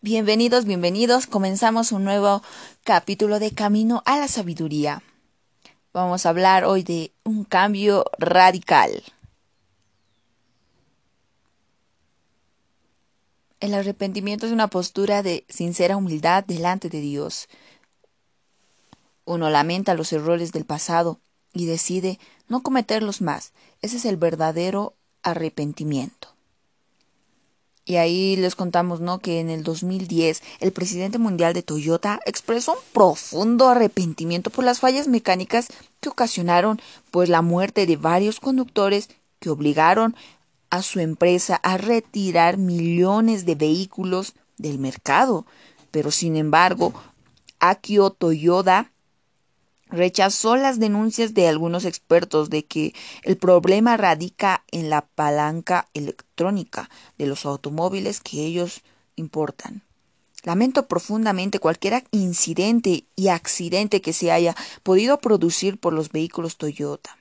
Bienvenidos, bienvenidos. Comenzamos un nuevo capítulo de Camino a la Sabiduría. Vamos a hablar hoy de un cambio radical. El arrepentimiento es una postura de sincera humildad delante de Dios. Uno lamenta los errores del pasado y decide no cometerlos más. Ese es el verdadero arrepentimiento. Y ahí les contamos, ¿no? Que en el 2010 el presidente mundial de Toyota expresó un profundo arrepentimiento por las fallas mecánicas que ocasionaron pues la muerte de varios conductores que obligaron a su empresa a retirar millones de vehículos del mercado. Pero sin embargo, Akio Toyoda rechazó las denuncias de algunos expertos de que el problema radica en la palanca electrónica de los automóviles que ellos importan. Lamento profundamente cualquier incidente y accidente que se haya podido producir por los vehículos Toyota,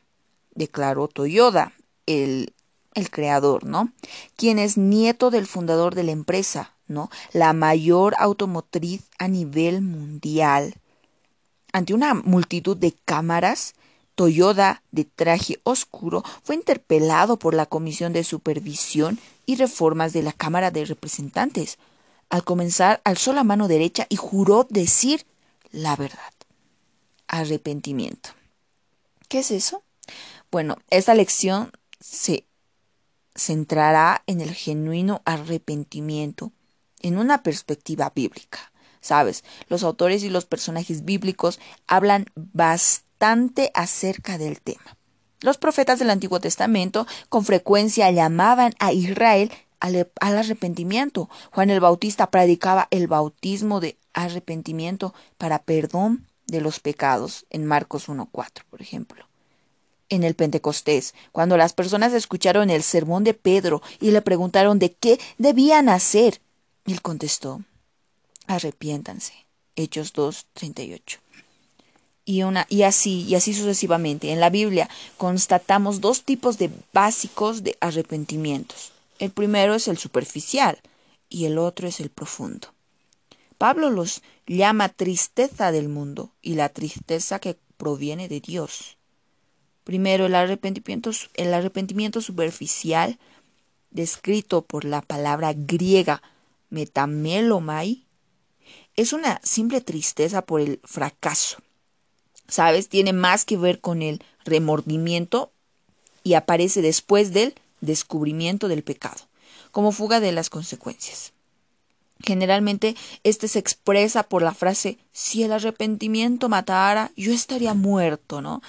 declaró Toyota, el, el creador, ¿no? Quien es nieto del fundador de la empresa, ¿no? La mayor automotriz a nivel mundial ante una multitud de cámaras, Toyoda, de traje oscuro, fue interpelado por la Comisión de Supervisión y Reformas de la Cámara de Representantes. Al comenzar, alzó la mano derecha y juró decir la verdad. Arrepentimiento. ¿Qué es eso? Bueno, esta lección se centrará en el genuino arrepentimiento en una perspectiva bíblica. Sabes, los autores y los personajes bíblicos hablan bastante acerca del tema. Los profetas del Antiguo Testamento con frecuencia llamaban a Israel al, arrepentimiento. Juan el Bautista predicaba el bautismo de arrepentimiento para perdón de los pecados en Marcos 1.4, por ejemplo. En el Pentecostés, cuando las personas escucharon el sermón de Pedro y le preguntaron de qué debían hacer, él contestó, arrepiéntanse. Hechos 2, 38. Y, una, y así, y así sucesivamente. En la Biblia constatamos dos tipos de básicos de arrepentimientos. El primero es el superficial y el otro es el profundo. Pablo los llama tristeza del mundo y la tristeza que proviene de Dios. Primero, el arrepentimiento, el arrepentimiento superficial, descrito por la palabra griega metamelomai, es una simple tristeza por el fracaso. ¿Sabes? Tiene más que ver con el remordimiento y aparece después del descubrimiento del pecado, como fuga de las consecuencias. Generalmente este se expresa por la frase si el arrepentimiento matara, yo estaría muerto, ¿no?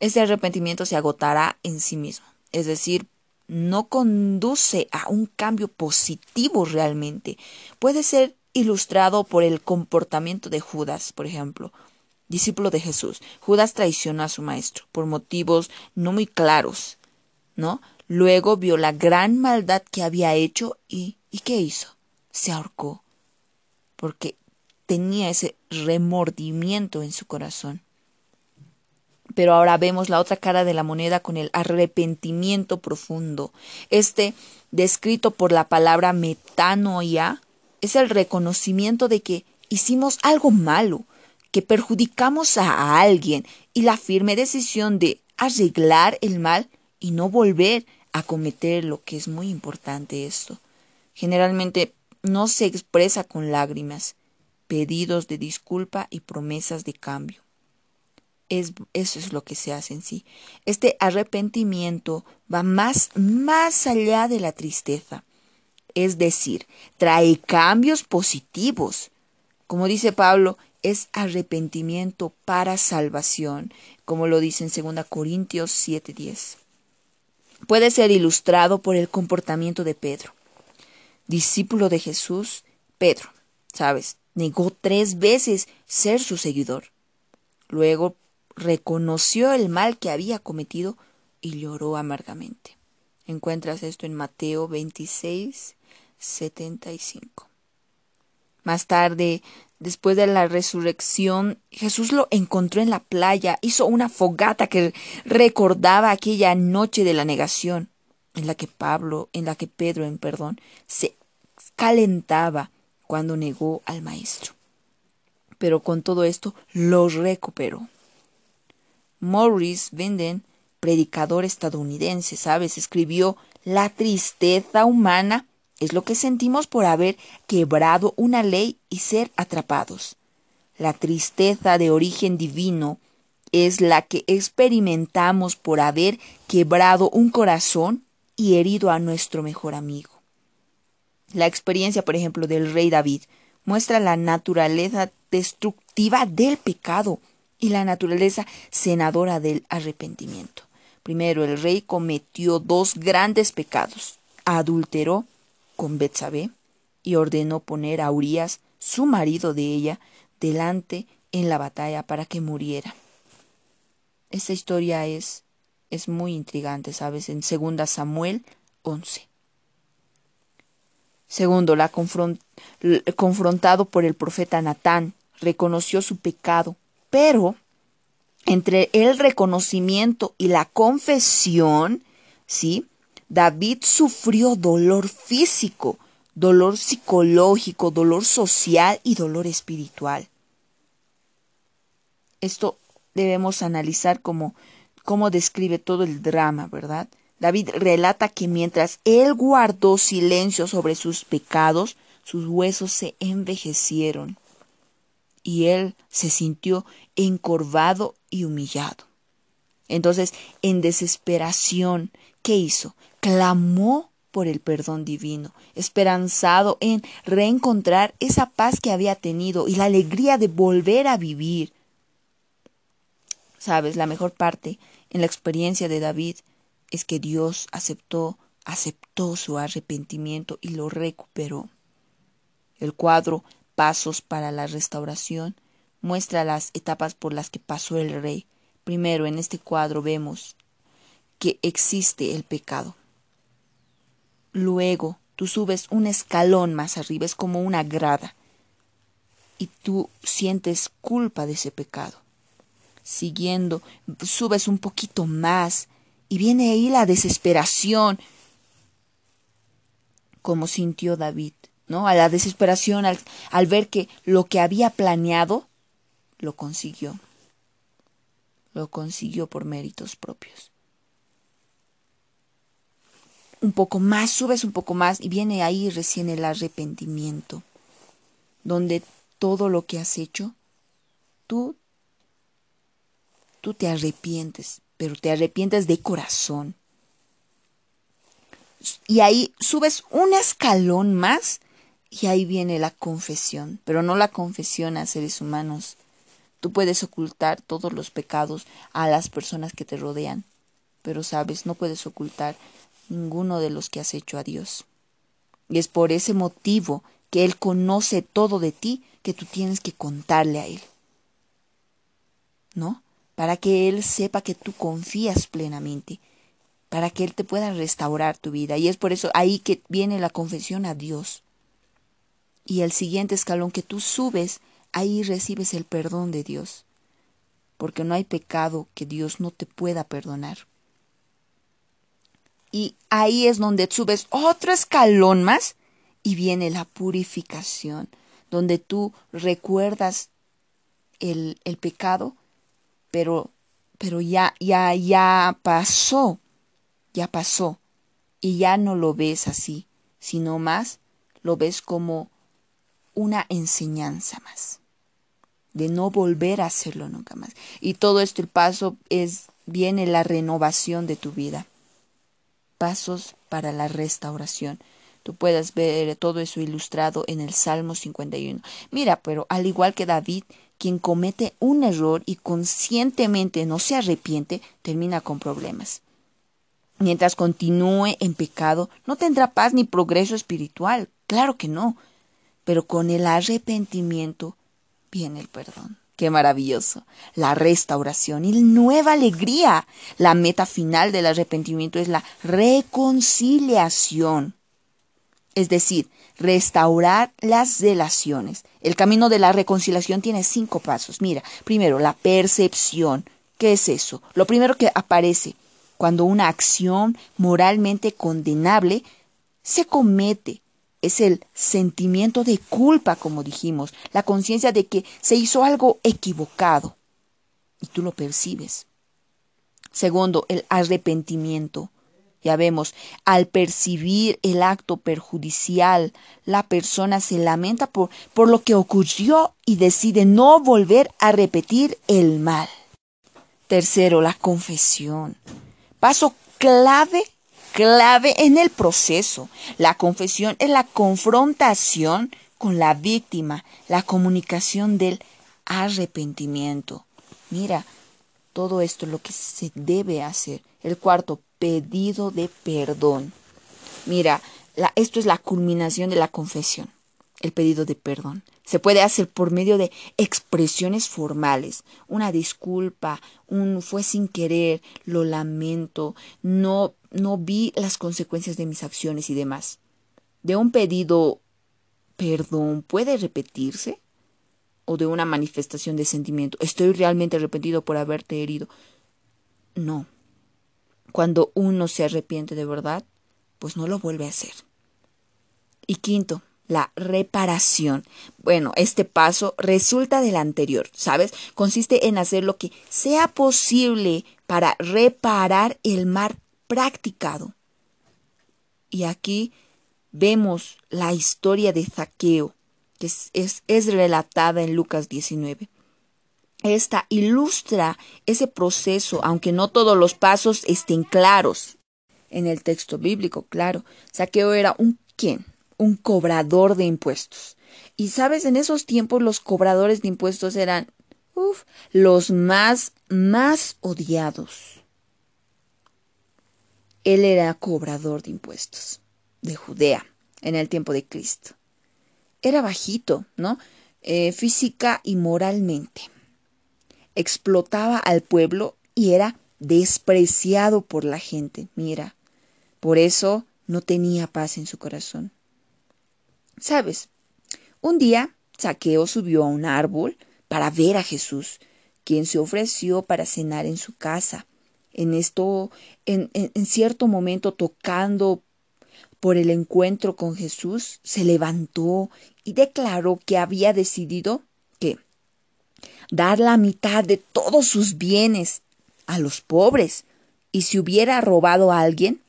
Ese arrepentimiento se agotará en sí mismo, es decir, no conduce a un cambio positivo realmente. Puede ser ilustrado por el comportamiento de Judas, por ejemplo, discípulo de Jesús. Judas traicionó a su maestro por motivos no muy claros, ¿no? Luego vio la gran maldad que había hecho y ¿y qué hizo? Se ahorcó porque tenía ese remordimiento en su corazón. Pero ahora vemos la otra cara de la moneda con el arrepentimiento profundo. Este, descrito por la palabra metanoia, es el reconocimiento de que hicimos algo malo, que perjudicamos a alguien y la firme decisión de arreglar el mal y no volver a cometer lo que es muy importante esto. Generalmente no se expresa con lágrimas, pedidos de disculpa y promesas de cambio. Es, eso es lo que se hace en sí. Este arrepentimiento va más, más allá de la tristeza es decir, trae cambios positivos. Como dice Pablo, es arrepentimiento para salvación, como lo dice en 2 Corintios 7:10. Puede ser ilustrado por el comportamiento de Pedro. Discípulo de Jesús, Pedro, ¿sabes? Negó tres veces ser su seguidor. Luego reconoció el mal que había cometido y lloró amargamente. Encuentras esto en Mateo 26, 75. Más tarde, después de la resurrección, Jesús lo encontró en la playa, hizo una fogata que recordaba aquella noche de la negación, en la que Pablo, en la que Pedro, en perdón, se calentaba cuando negó al maestro. Pero con todo esto lo recuperó. Morris Vinden, predicador estadounidense, ¿sabes? Escribió La tristeza humana es lo que sentimos por haber quebrado una ley y ser atrapados. La tristeza de origen divino es la que experimentamos por haber quebrado un corazón y herido a nuestro mejor amigo. La experiencia, por ejemplo, del rey David muestra la naturaleza destructiva del pecado y la naturaleza senadora del arrepentimiento. Primero, el rey cometió dos grandes pecados. Adulteró con Betsabé y ordenó poner a Urias, su marido de ella, delante en la batalla para que muriera. Esta historia es, es muy intrigante, ¿sabes? En 2 Samuel 11. Segundo, la confrontado por el profeta Natán, reconoció su pecado, pero entre el reconocimiento y la confesión, ¿sí? David sufrió dolor físico, dolor psicológico, dolor social y dolor espiritual. Esto debemos analizar como cómo describe todo el drama, ¿verdad? David relata que mientras él guardó silencio sobre sus pecados, sus huesos se envejecieron y él se sintió encorvado y humillado. Entonces, en desesperación, ¿qué hizo? Clamó por el perdón divino, esperanzado en reencontrar esa paz que había tenido y la alegría de volver a vivir. Sabes, la mejor parte en la experiencia de David es que Dios aceptó, aceptó su arrepentimiento y lo recuperó. El cuadro Pasos para la restauración muestra las etapas por las que pasó el rey. Primero, en este cuadro vemos que existe el pecado. Luego, tú subes un escalón más arriba, es como una grada, y tú sientes culpa de ese pecado. Siguiendo, subes un poquito más y viene ahí la desesperación, como sintió David, ¿no? A la desesperación al, al ver que lo que había planeado lo consiguió. Lo consiguió por méritos propios. Un poco más, subes un poco más y viene ahí recién el arrepentimiento, donde todo lo que has hecho, tú, tú te arrepientes, pero te arrepientes de corazón. Y ahí subes un escalón más y ahí viene la confesión, pero no la confesión a seres humanos. Tú puedes ocultar todos los pecados a las personas que te rodean, pero sabes, no puedes ocultar ninguno de los que has hecho a Dios. Y es por ese motivo que Él conoce todo de ti que tú tienes que contarle a Él. ¿No? para que Él sepa que tú confías plenamente, para que Él te pueda restaurar tu vida. Y es por eso ahí que viene la confesión a Dios. Y el siguiente escalón que tú subes, ahí recibes el perdón de Dios, porque no hay pecado que Dios no te pueda perdonar. Ahí es donde subes otro escalón más y viene la purificación, donde tú recuerdas el, el pecado pero, pero ya, ya, ya pasó, ya pasó, y ya no lo ves así, sino más lo ves como una enseñanza más, de no volver a hacerlo nunca más. Y todo esto, el paso es, viene la renovación de tu vida, pasos para la restauración. Tú puedes ver todo eso ilustrado en el Salmo 51. Mira, pero al igual que David, quien comete un error y conscientemente no se arrepiente, termina con problemas. Mientras continúe en pecado, no tendrá paz ni progreso espiritual. Claro que no. Pero con el arrepentimiento viene el perdón. Qué maravilloso. La restauración y nueva alegría. La meta final del arrepentimiento es la reconciliación. Es decir, restaurar las relaciones. El camino de la reconciliación tiene cinco pasos. Mira, primero, la percepción. ¿Qué es eso? Lo primero que aparece cuando una acción moralmente condenable se comete es el sentimiento de culpa, como dijimos, la conciencia de que se hizo algo equivocado y tú lo percibes. Segundo, el arrepentimiento. Ya vemos, al percibir el acto perjudicial, la persona se lamenta por, por lo que ocurrió y decide no volver a repetir el mal. Tercero, la confesión. Paso clave clave en el proceso. La confesión es la confrontación con la víctima, la comunicación del arrepentimiento. Mira, todo esto es lo que se debe hacer. El cuarto, pedido de perdón. Mira, esto es la culminación de la confesión, el pedido de perdón. Se puede hacer por medio de expresiones formales, una disculpa, un fue sin querer, lo lamento, no no vi las consecuencias de mis acciones y demás. De un pedido perdón puede repetirse o de una manifestación de sentimiento. Estoy realmente arrepentido por haberte herido. No. Cuando uno se arrepiente de verdad, pues no lo vuelve a hacer. Y quinto, la reparación. Bueno, este paso resulta del anterior, ¿sabes? Consiste en hacer lo que sea posible para reparar el mal practicado. Y aquí vemos la historia de Zaqueo, que es, es, relatada en Lucas 19. Esta ilustra ese proceso, aunque no todos los pasos estén claros en el texto bíblico, claro. Saqueo era un quién? Un cobrador de impuestos. Y sabes, en esos tiempos los cobradores de impuestos eran uf, los más, más odiados. Él era cobrador de impuestos de Judea en el tiempo de Cristo. Era bajito, ¿no? Eh, física y moralmente. Explotaba al pueblo y era despreciado por la gente. Mira, por eso no tenía paz en su corazón. ¿Sabes? Un día Saqueo subió a un árbol para ver a Jesús, quien se ofreció para cenar en su casa. En esto, en, cierto momento, tocando por el encuentro con Jesús, se levantó y declaró que había decidido que dar la mitad de todos sus bienes a los pobres, y si hubiera robado a alguien,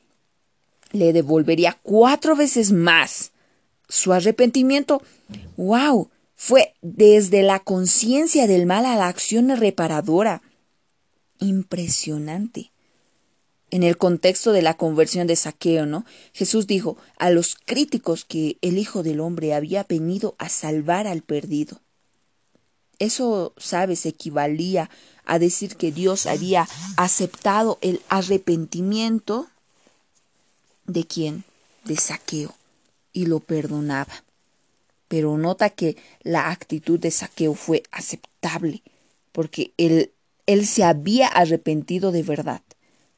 le devolvería cuatro veces más su arrepentimiento, wow, fue desde la conciencia del mal a la acción reparadora. Impresionante. En el contexto de la conversión de Saqueo, ¿no? Jesús dijo a los críticos que el Hijo del Hombre había venido a salvar al perdido. Eso, sabes, equivalía a decir que Dios había aceptado el arrepentimiento de quién? De Saqueo y lo perdonaba. Pero nota que la actitud de saqueo fue aceptable, porque él, él se había arrepentido de verdad,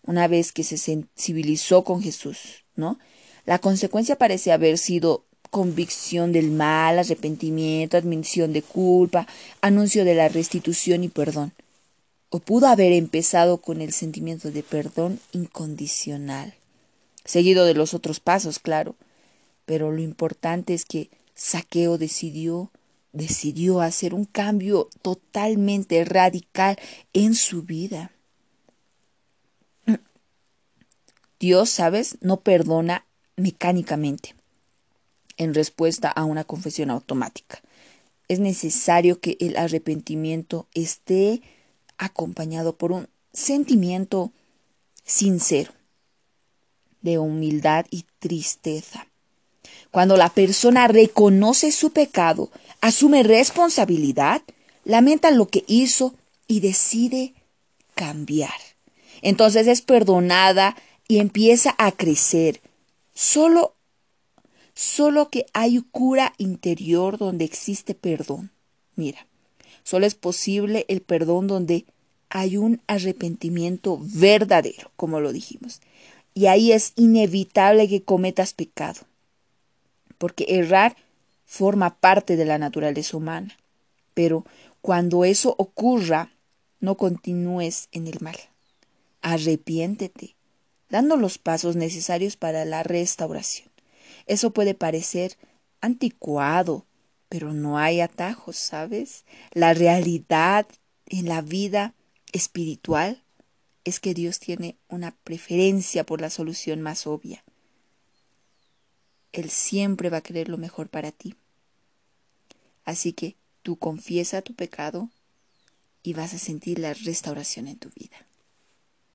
una vez que se sensibilizó con Jesús, ¿no? La consecuencia parece haber sido convicción del mal, arrepentimiento, admisión de culpa, anuncio de la restitución y perdón. O pudo haber empezado con el sentimiento de perdón incondicional, seguido de los otros pasos, claro, pero lo importante es que Saqueo decidió decidió hacer un cambio totalmente radical en su vida. Dios, ¿sabes? No perdona mecánicamente en respuesta a una confesión automática. Es necesario que el arrepentimiento esté acompañado por un sentimiento sincero de humildad y tristeza. Cuando la persona reconoce su pecado, asume responsabilidad, lamenta lo que hizo y decide cambiar. Entonces es perdonada y empieza a crecer. Solo solo que hay cura interior donde existe perdón. Mira, solo es posible el perdón donde hay un arrepentimiento verdadero, como lo dijimos. Y ahí es inevitable que cometas pecado porque errar forma parte de la naturaleza humana. Pero cuando eso ocurra, no continúes en el mal. Arrepiéntete, dando los pasos necesarios para la restauración. Eso puede parecer anticuado, pero no hay atajos, ¿sabes? La realidad en la vida espiritual es que Dios tiene una preferencia por la solución más obvia. Él siempre va a querer lo mejor para ti. Así que tú confiesa tu pecado y vas a sentir la restauración en tu vida.